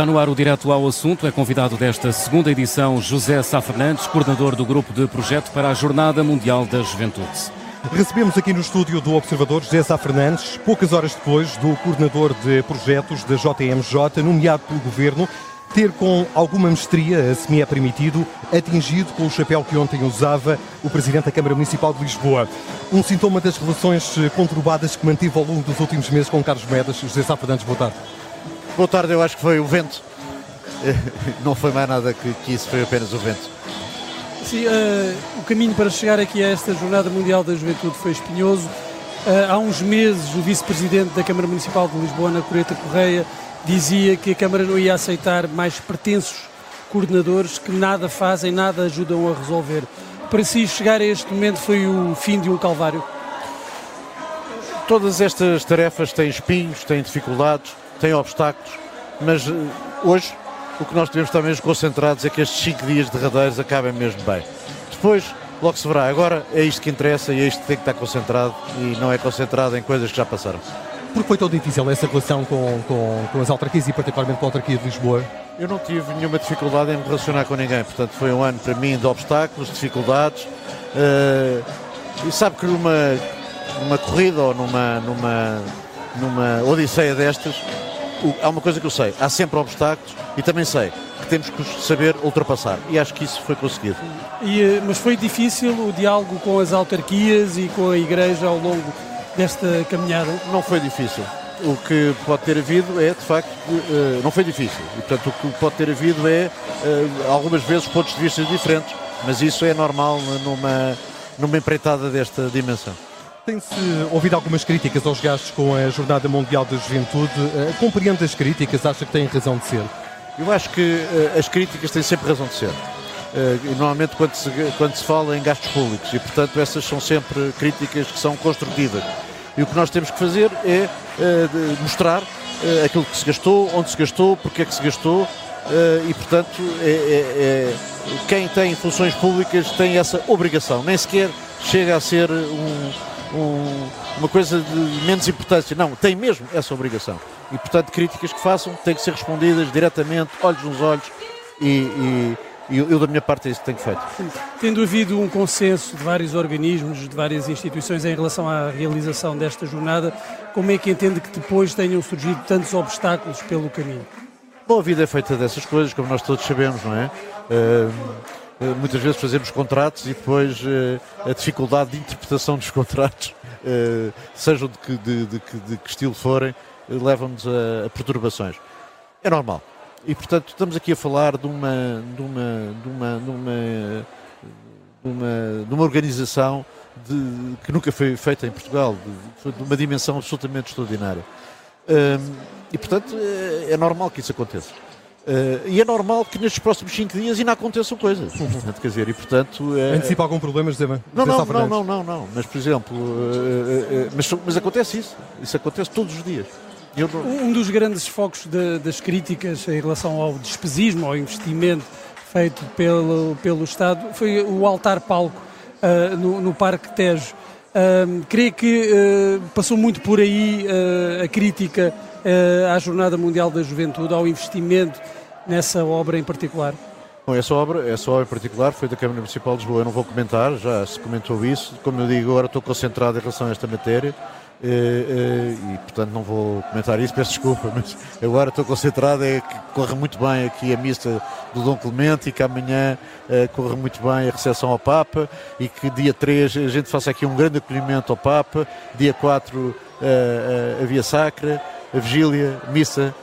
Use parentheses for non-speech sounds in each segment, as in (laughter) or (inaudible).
Está no ar o Direto ao Assunto. É convidado desta segunda edição José Sá Fernandes, coordenador do Grupo de Projeto para a Jornada Mundial da Juventude. Recebemos aqui no estúdio do Observador José Sá Fernandes, poucas horas depois do coordenador de projetos da JMJ, nomeado pelo Governo, ter com alguma mestria, se me é permitido, atingido com o chapéu que ontem usava o Presidente da Câmara Municipal de Lisboa. Um sintoma das relações conturbadas que manteve ao longo dos últimos meses com Carlos Medas. José Sá Fernandes, boa tarde. Boa tarde, eu acho que foi o vento. (laughs) Não foi mais nada que, que isso, foi apenas o vento. Sim, uh, o caminho para chegar aqui a esta Jornada Mundial da Juventude foi espinhoso. Uh, há uns meses, o vice-presidente da Câmara Municipal de Lisboa, Ana Coreta Correia, dizia que a Câmara não ia aceitar mais pretensos coordenadores que nada fazem, nada ajudam a resolver. Para si, chegar a este momento foi o fim de um calvário? Todas estas tarefas têm espinhos, têm dificuldades, têm obstáculos, mas uh, hoje o que nós devemos estar mesmo concentrados é que estes 5 dias derradeiros acabem mesmo bem. Depois, logo se verá. Agora é isto que interessa e é isto que tem que estar concentrado e não é concentrado em coisas que já passaram. Por que foi tão difícil essa relação com, com, com as autarquias e particularmente com a autarquia de Lisboa? Eu não tive nenhuma dificuldade em me relacionar com ninguém, portanto foi um ano para mim de obstáculos, dificuldades. Uh, e sabe que numa, numa corrida ou numa, numa, numa odisseia destas, há uma coisa que eu sei, há sempre obstáculos e também sei que temos que saber ultrapassar e acho que isso foi conseguido. E, eh, mas foi difícil o diálogo com as autarquias e com a Igreja ao longo desta caminhada? Não foi difícil. O que pode ter havido é, de facto, uh, não foi difícil. E, portanto, o que pode ter havido é, uh, algumas vezes, pontos de vista diferentes, mas isso é normal numa, numa empreitada desta dimensão. Tem-se ouvido algumas críticas aos gastos com a Jornada Mundial da Juventude. Uh, compreende as críticas? Acha que têm razão de ser? Eu acho que uh, as críticas têm sempre razão de ser. Uh, normalmente quando se, quando se fala em gastos públicos e portanto essas são sempre críticas que são construtivas e o que nós temos que fazer é mostrar aquilo que se gastou, onde se gastou, porque é que se gastou e portanto é, é, é, quem tem funções públicas tem essa obrigação, nem sequer chega a ser um, um, uma coisa de menos importância, não, tem mesmo essa obrigação e portanto críticas que façam têm que ser respondidas diretamente, olhos nos olhos e, e, e eu da minha parte é isso que tenho feito. Tendo havido um consenso de vários organismos, de várias instituições em relação à realização desta jornada, como é que entende que depois tenham surgido tantos obstáculos pelo caminho? Bom, a vida é feita dessas coisas, como nós todos sabemos, não é? Uh, muitas vezes fazemos contratos e depois uh, a dificuldade de interpretação dos (laughs) contratos, uh, sejam de que, de, de, de que estilo forem, levam-nos a, a, perturbações. É normal. E portanto estamos aqui a falar de uma, de uma, de uma, de uma, de uma, de uma organização de, que nunca foi feita em Portugal, de, de uma dimensão absolutamente extraordinária. Um, e portanto é normal que isso aconteça. Uh, e é normal que nestes próximos 5 dias ainda aconteçam coisas. Portanto, quer dizer, e portanto. É... Antecipa algum problema, José? Não, não, não, não, não, não. Mas, por exemplo, uh, uh, mas, mas acontece isso. Isso acontece todos os dias. Um dos grandes focos de, das críticas em relação ao despesismo, ao investimento feito pelo, pelo Estado, foi o altar-palco uh, no, no, Parque Tejo. Uh, creio que uh, passou muito por aí uh, a crítica à Jornada Mundial da Juventude, ao investimento nessa obra em particular. Bom, essa obra, essa obra em particular foi da Câmara Municipal de Lisboa. Eu não vou comentar, já se comentou isso. Como eu digo, agora estou concentrado em relação a esta matéria. E, eh, eh, e, portanto não vou comentar isso, peço desculpa, (laughs) mas agora estou concentrado é que corre muito bem aqui a missa do Dom Clemente e que amanhã corre muito bem a recepção ao Papa e que dia 3 a gente faça aqui um grande acolhimento ao Papa, dia 4 uh, uh, a Via Sacra, a Vigília, missa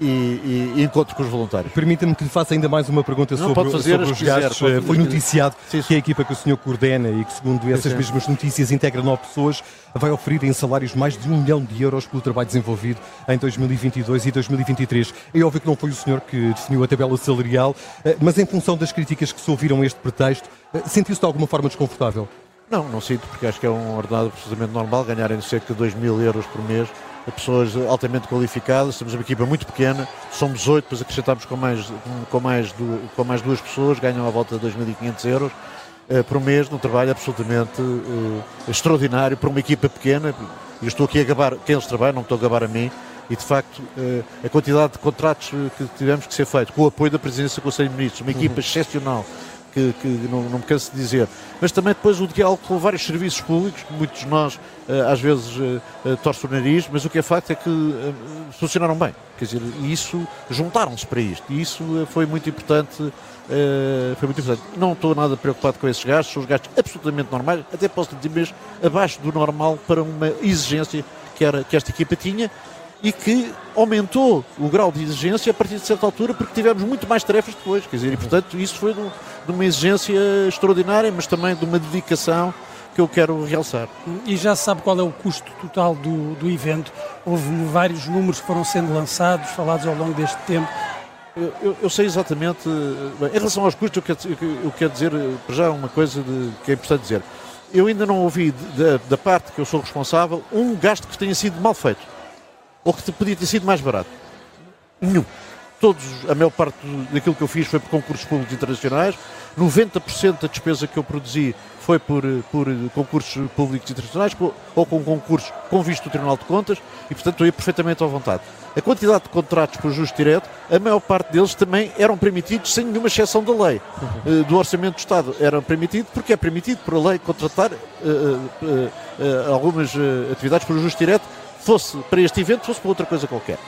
e, e, encontro com os voluntários. Permita-me que lhe faça ainda mais uma pergunta não, sobre, fazer, sobre os gastos. Quiser, Foi noticiado sim, sim. que a equipa que o senhor coordena e que, segundo essas sim, mesmas notícias, integra nove pessoas, vai oferir em salários mais de um milhão de euros pelo trabalho desenvolvido em 2022 e 2023. É óbvio que não foi o senhor que definiu a tabela salarial, eh, mas em função das críticas que se ouviram a este pretexto, eh, sentiu-se de alguma forma desconfortável? Não, não sinto, porque acho que é um ordenado absolutamente normal ganharem cerca de 2 mil euros por mês pessoas altamente qualificadas, temos uma equipa muito pequena, somos oito, depois acrescentamos com mais, com, mais, com mais duas pessoas, ganham à volta de 2.500 euros uh, por mês, num trabalho absolutamente uh, extraordinário para uma equipa pequena. Eu estou aqui a gabar quem eles trabalham, não estou a gabar a mim, E de facto, uh, a quantidade de contratos que tivemos que ser feito, com o apoio da Presidência do Conselho de Ministros, uma equipa uhum. excepcional, que, que não, não, me canso de dizer, mas também depois o diálogo com vários serviços públicos, que muitos de nós uh, às vezes uh, torcem o nariz, mas o que é facto é que funcionaram bem. Quer dizer, isso juntaram-se para isto, e isso foi muito importante. foi muito importante. Não estou nada preocupado com esses gastos, são os gastos absolutamente normais, até posso dizer mesmo abaixo do normal para uma exigência que, era, que esta equipa tinha e que aumentou o grau de exigência a partir de certa altura porque tivemos muito mais tarefas depois, quer dizer, e portanto isso foi de, de uma exigência extraordinária, mas também de uma dedicação que eu quero realçar. E já se sabe qual é o custo total do, do evento? Houve vários números que foram sendo lançados, falados ao longo deste tempo. Eu, eu, eu sei exatamente. Bem, em relação aos custos, eu quero, eu quero dizer já uma coisa de, que é importante dizer. Eu ainda não ouvi da, da parte que eu sou responsável um gasto que tenha sido mal feito ou que podia ter sido mais barato? Nenhum. Todos, a maior parte daquilo que eu fiz foi por concursos públicos internacionais, 90% da despesa que eu produzi foi por, por concursos públicos internacionais ou com concursos com visto do Tribunal de Contas e, portanto, estou aí perfeitamente à vontade. A quantidade de contratos por justo direto, a maior parte deles também eram permitidos sem nenhuma exceção da lei. Uhum. Do Orçamento do Estado eram permitidos porque é permitido por a lei contratar uh, uh, uh, algumas atividades por justo direto fosse para este evento, fosse para outra coisa qualquer.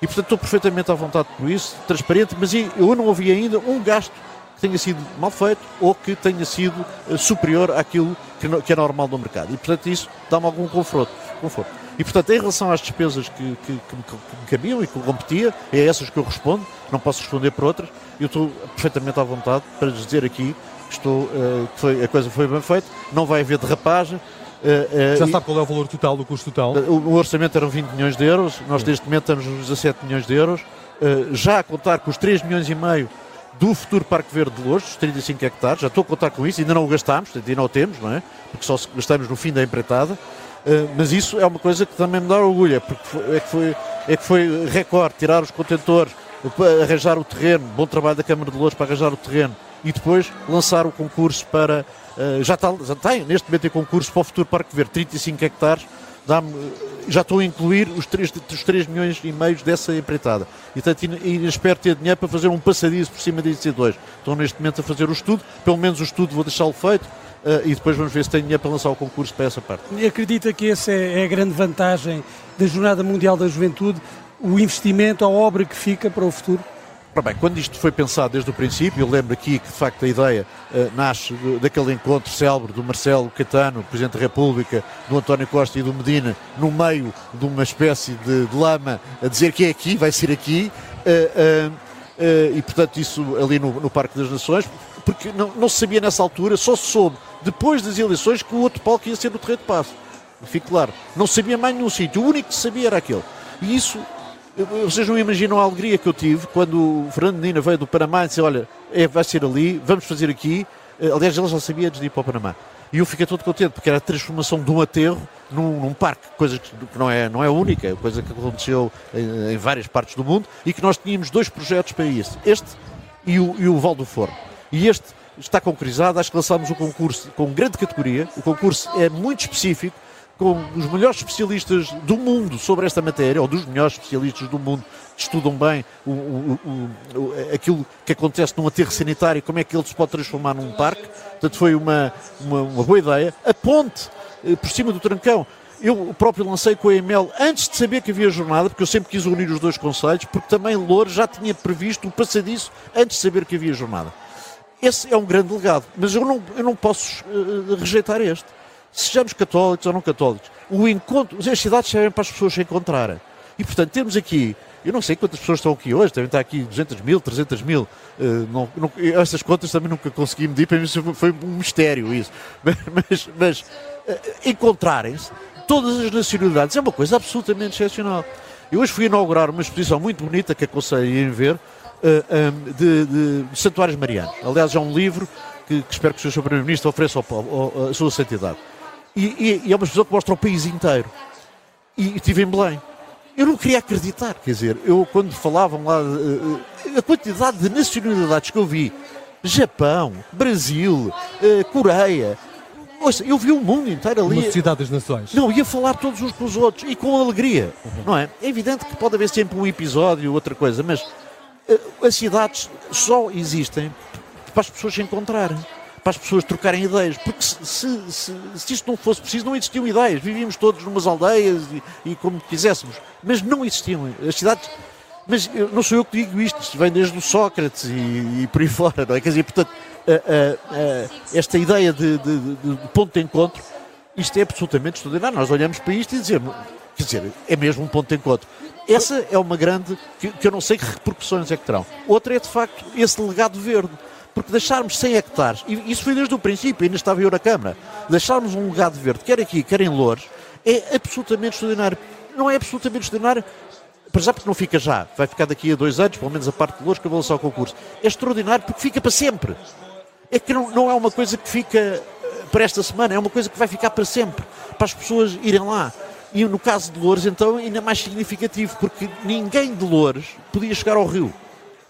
E portanto estou perfeitamente à vontade por isso, transparente, mas eu não ouvi ainda um gasto que tenha sido mal feito ou que tenha sido eh, superior àquilo que, é normal no mercado. E portanto isso dá-me algum conforto. conforto. E portanto, em relação às despesas que, que, que, me, que me cabiam e que competia, é essas que eu respondo, não posso responder por outras, eu estou perfeitamente à vontade para dizer aqui que, estou, uh, que foi, a coisa foi bem feita, não vai haver derrapagem, Uh, uh, Já sabe qual é o valor total do custo total? Uh, o, orçamento eram 20 milhões de euros, nós neste momento estamos nos 17 milhões de euros. já a contar com os 3 milhões e meio do futuro Parque Verde de Lourdes, os 35 hectares, já estou a contar com isso, ainda não o gastámos, ainda não o temos, não é? Porque só gastamos no fim da empreitada. mas isso é uma coisa que também me dá orgulho, é, porque foi, é, que foi, é que foi recorde tirar os contentores, arranjar o terreno, bom trabalho da Câmara de Lourdes para arranjar o terreno e depois lançar o concurso para eh, já, está, já tem neste momento em concurso para o futuro Parque Verde, 35 hectares, eh, já estou a incluir os 3, os 3 milhões e meio dessa empreitada. E, espero ter dinheiro para fazer um passadiço por cima disso dois. Estou neste momento a fazer o estudo, pelo menos o estudo vou deixá-lo feito. Uh, e depois vamos ver se tenho dinheiro para lançar o concurso para essa parte. E acredita que essa é, é a grande vantagem da Jornada Mundial da Juventude, o investimento, a obra que fica para o futuro? Bem, quando isto foi pensado desde o princípio, eu lembro aqui que de facto a ideia uh, nasce daquele encontro célebre do Marcelo Catano, Presidente da República, do António Costa e do Medina, no meio de uma espécie de, de lama, a dizer que é aqui, vai ser aqui, uh, uh, e portanto isso ali no, no, Parque das Nações, porque não, não se sabia nessa altura, só se soube depois das eleições que o outro palco ia ser no Terreiro de Passo. Fique claro, não sabia mais nenhum sítio, o único que sabia era aquele. E isso vocês não imaginam a alegria que eu tive quando o Fernando Medina veio do Panamá e disse: Olha, é, vai ser ali, vamos fazer aqui. Eh, aliás, ele já sabia antes de ir para o Panamá. E eu fiquei todo contente, porque era a transformação de um aterro num, num parque, coisa que não é, não é única, é coisa que aconteceu em, em, várias partes do mundo e que nós tínhamos dois projetos para isso: este e o, e o Val do Forno. E este está concretizado, acho que lançámos o concurso com grande categoria. O concurso é muito específico, com os melhores especialistas do mundo sobre esta matéria, ou dos melhores especialistas do mundo, que estudam bem o, o, o, aquilo que acontece num aterro sanitário, como é que ele se pode transformar num parque. Portanto, foi uma, uma, uma boa ideia. A ponte eh, por cima do trancão. Eu próprio lancei com a EML antes de saber que havia jornada, porque eu sempre quis unir os dois conselhos, porque também Lourdes já tinha previsto o passadiço antes de saber que havia jornada. Esse é um grande legado, mas eu não, eu não posso uh, rejeitar este sejamos católicos ou não católicos, o encontro, as cidades servem para as pessoas se encontrarem. E, portanto, temos aqui, eu não sei quantas pessoas estão aqui hoje, devem estar aqui 200 mil, 300 mil, uh, não, não, contas também nunca consegui medir, para mim foi um mistério isso. (laughs) Mas, mas, mas uh, encontrarem-se todas as nacionalidades é uma coisa absolutamente excepcional. Eu hoje fui inaugurar uma exposição muito bonita que aconselho a ver, uh, eh, um, de, de, de santuários marianos. Aliás, é um livro que, que espero que o Sr. Primeiro-Ministro ofereça ao, ao, à sua santidade. E, e, e, é uma exposição que mostra o país inteiro. E estive em Belém. Eu não queria acreditar, quer dizer, eu quando falavam lá, uh, a quantidade de nacionalidades que eu vi, Japão, Brasil, uh, Coreia, Ouça, eu vi o mundo inteiro ali. Uma sociedade das nações. Não, ia falar todos uns com os outros e com alegria, não é? É evidente que pode haver sempre um episódio, outra coisa, mas uh, as cidades só existem para as pessoas se encontrarem, para as pessoas trocarem ideias, porque se, se, se, se isto não fosse preciso, não existiam ideias. Vivíamos todos numas aldeias e, e como quiséssemos, mas não existiam. As cidades mas não sou eu que digo isto, isto vem desde o Sócrates e, e por aí (laughs) fora, não é? Quer dizer, portanto, esta ideia de, de, de, ponto de encontro, isto é absolutamente extraordinário. Nós olhamos para isto e dizemos, quer dizer, é mesmo um ponto de encontro. Essa é uma grande, que, que eu não sei que repercussões é que terão. Outra é, de facto, esse legado verde. Porque deixarmos 100 hectares, e isso foi desde o princípio, ainda estava eu na Câmara, deixarmos um legado verde, quer aqui, quer em Louros, é absolutamente extraordinário. Não é absolutamente extraordinário para já porque não fica já, vai ficar daqui a dois anos, pelo menos a parte de Louros, que eu vou lançar o concurso. É extraordinário porque fica para sempre é que não, não é uma coisa que fica eh, para esta semana, é uma coisa que vai ficar para sempre, para as pessoas irem lá. E no caso de Loures, então, ainda mais significativo, porque ninguém de Loures podia chegar ao rio,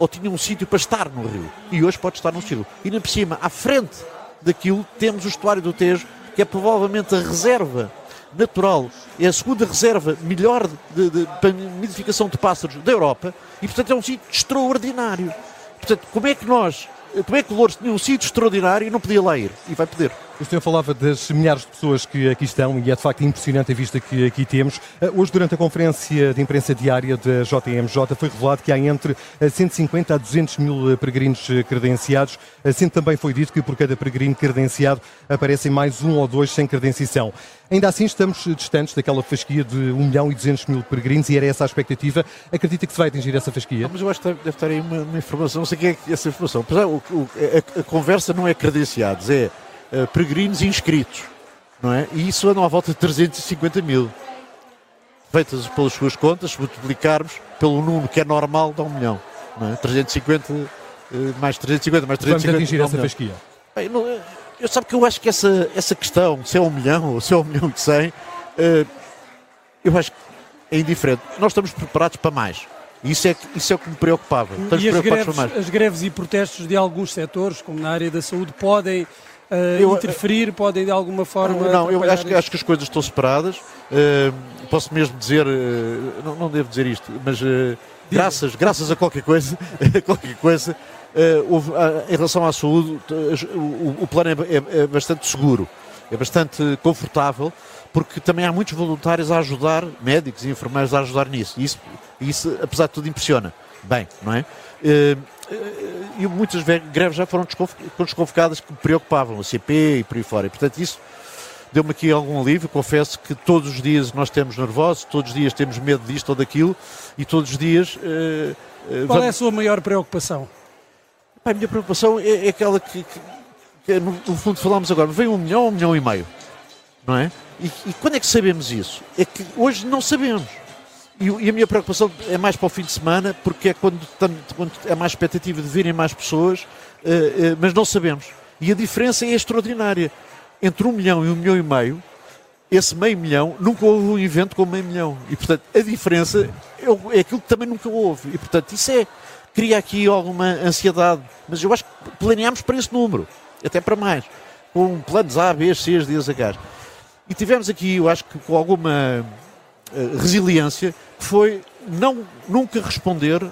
ou tinha um sítio para estar no rio, e hoje pode estar no rio. E ainda por cima, à frente daquilo, temos o estuário do Tejo, que é provavelmente a reserva natural, é a segunda reserva melhor de, de, nidificação de pássaros da Europa, e portanto é um sítio extraordinário. Portanto, como é que nós como é que Louros tinha um sítio extraordinário e não podia lá ir? E vai poder. O senhor falava das milhares de pessoas que aqui estão e é de facto impressionante a vista que aqui temos. Eh, hoje, durante a conferência de imprensa diária da JMJ, foi revelado que há entre 150 eh, a 200 mil peregrinos credenciados, sendo também foi dito que por cada peregrino credenciado aparecem mais um ou dois sem credenciação. Ainda assim, estamos distantes daquela fasquia de 1 milhão e 200 mil peregrinos e era essa a expectativa. Acredita que se vai atingir essa fasquia? Não, mas eu acho que deve estar aí uma, uma informação, não sei o que é essa informação. O, o, a, a, conversa não é credenciados, é uh, peregrinos inscritos, não é? E isso anda à volta de 350 mil. Feitas pelas suas contas, se multiplicarmos pelo número que é normal, dá um milhão. Não é? 350 uh, eh, mais 350 mais 350. Vamos atingir essa fasquia. Bem, não, eu sabe que eu acho que essa, essa questão, se é um milhão ou se é um (laughs) milhão de cem, uh, eu acho que é indiferente. Nós estamos preparados para mais. Isso é, isso é o que me preocupava. Estamos e as greves, as greves e protestos de alguns setores, como na área da saúde, podem uh, eu, interferir, podem de alguma forma. Não, eu acho que, acho que as coisas estão separadas. Uh, posso mesmo dizer, não, não devo dizer isto, mas graças, graças a qualquer coisa, (laughs) qualquer coisa houve, em relação à saúde, o, o plano é, é, é bastante seguro, é bastante confortável porque também há muitos voluntários a ajudar, médicos e enfermeiros a ajudar nisso. E isso, isso apesar de tudo, impressiona. Bem, não é? E muitas greves já foram desconvocadas que me preocupavam, a CP e por aí fora. E, portanto, isso deu-me aqui algum alívio. Confesso que todos os dias nós temos nervosos, todos os dias temos medo disto ou daquilo, e todos os dias. Uh, Qual vamos... é a sua maior preocupação? a minha preocupação é, é aquela que, que, que, no, no fundo, falámos agora: vem um milhão ou um milhão e meio, não é? E, e, quando é que sabemos isso? É que hoje não sabemos. E, e, a minha preocupação é mais para o fim de semana, porque é quando, quando é mais expectativa de virem mais pessoas, uh, uh, mas não sabemos. E a diferença é extraordinária. Entre um milhão e um milhão e meio, esse meio milhão, nunca houve um evento com meio milhão. E, portanto, a diferença é, é aquilo que também nunca houve. E, portanto, isso é, cria aqui alguma ansiedade. Mas eu acho que planeámos para esse número, até para mais, com planos A, B, C, D, H. E tivemos aqui, eu acho que com alguma uh, resiliência, foi não, nunca responder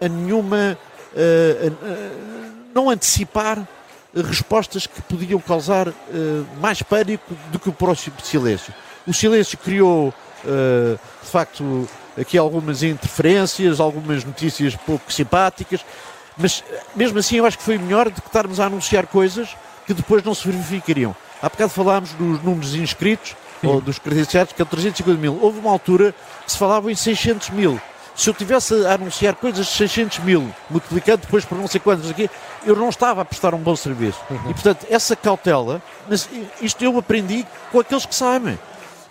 a nenhuma. Uh, uh, não antecipar respostas que podiam causar mais pânico do que o próximo silêncio. O silêncio criou, de facto, aqui algumas interferências, algumas notícias pouco simpáticas, mas mesmo assim eu acho que foi melhor do que estarmos a anunciar coisas que depois não se verificariam. Há bocado falámos dos números inscritos. Ou dos credenciados, que é 350 mil. Houve uma altura que se falava em 600 mil. Se eu tivesse a anunciar coisas de 600 mil, multiplicando depois por não sei quantos aqui, eu não estava a prestar um bom serviço. Uhum. E, portanto, essa cautela, isto eu aprendi com aqueles que sabem.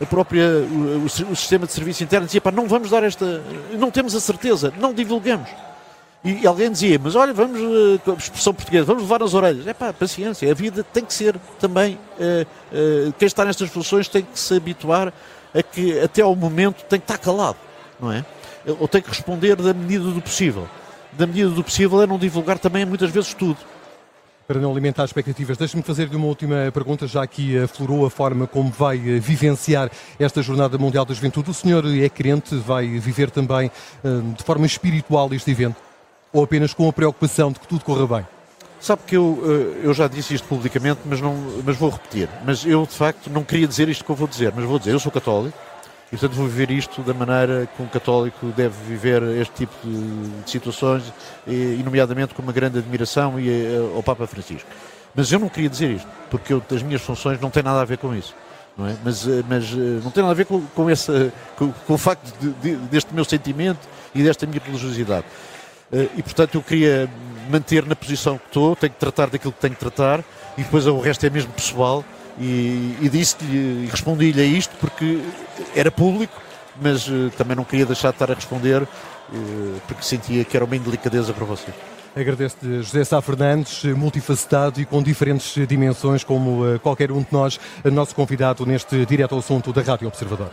A própria, o, o, o sistema de serviço interno dizia, pá, não vamos dar esta, não temos a certeza, não divulgamos. E alguém dizia, mas olha, vamos, uh, expressão portuguesa, vamos levar nas orelhas. É pá, paciência, a vida tem que ser também, uh, uh, quem está nestas funções tem que se habituar a que até ao momento tem que estar calado, não é? Ou tem que responder da medida do possível. Da medida do possível é não divulgar também muitas vezes tudo. Para não alimentar expectativas, deixe-me fazer-lhe uma última pergunta, já que aflorou a forma como vai vivenciar esta Jornada Mundial da Juventude. O senhor é crente, vai viver também de forma espiritual este evento? Ou apenas com a preocupação de que tudo corra bem? Sabe que eu, eu já disse isto publicamente, mas, não, mas vou repetir. Mas eu, de facto, não queria dizer isto que eu vou dizer, mas vou dizer, eu sou católico, e, portanto, vou viver isto da maneira que um católico deve viver este tipo de, situações, e, nomeadamente com uma grande admiração e, eh, ao Papa Francisco. Mas eu não queria dizer isto, porque eu, as minhas funções não têm nada a ver com isso. Não é? mas, eh, mas eh, não tem nada a ver com, com, esse, com, com o facto de, de, deste meu sentimento e desta minha religiosidade. E, portanto, eu queria manter na posição que estou, tenho que tratar daquilo que tenho que tratar, e depois o resto é mesmo pessoal, e, e disse-lhe e respondi-lhe a isto porque era público, mas uh, também não queria deixar de estar a responder uh, porque sentia que era uma indelicadeza para você. Agradeço-lhe José Sá Fernandes, multifacetado e com diferentes dimensões, como qualquer um de nós, nosso convidado neste Direto ao Assunto da Rádio Observador.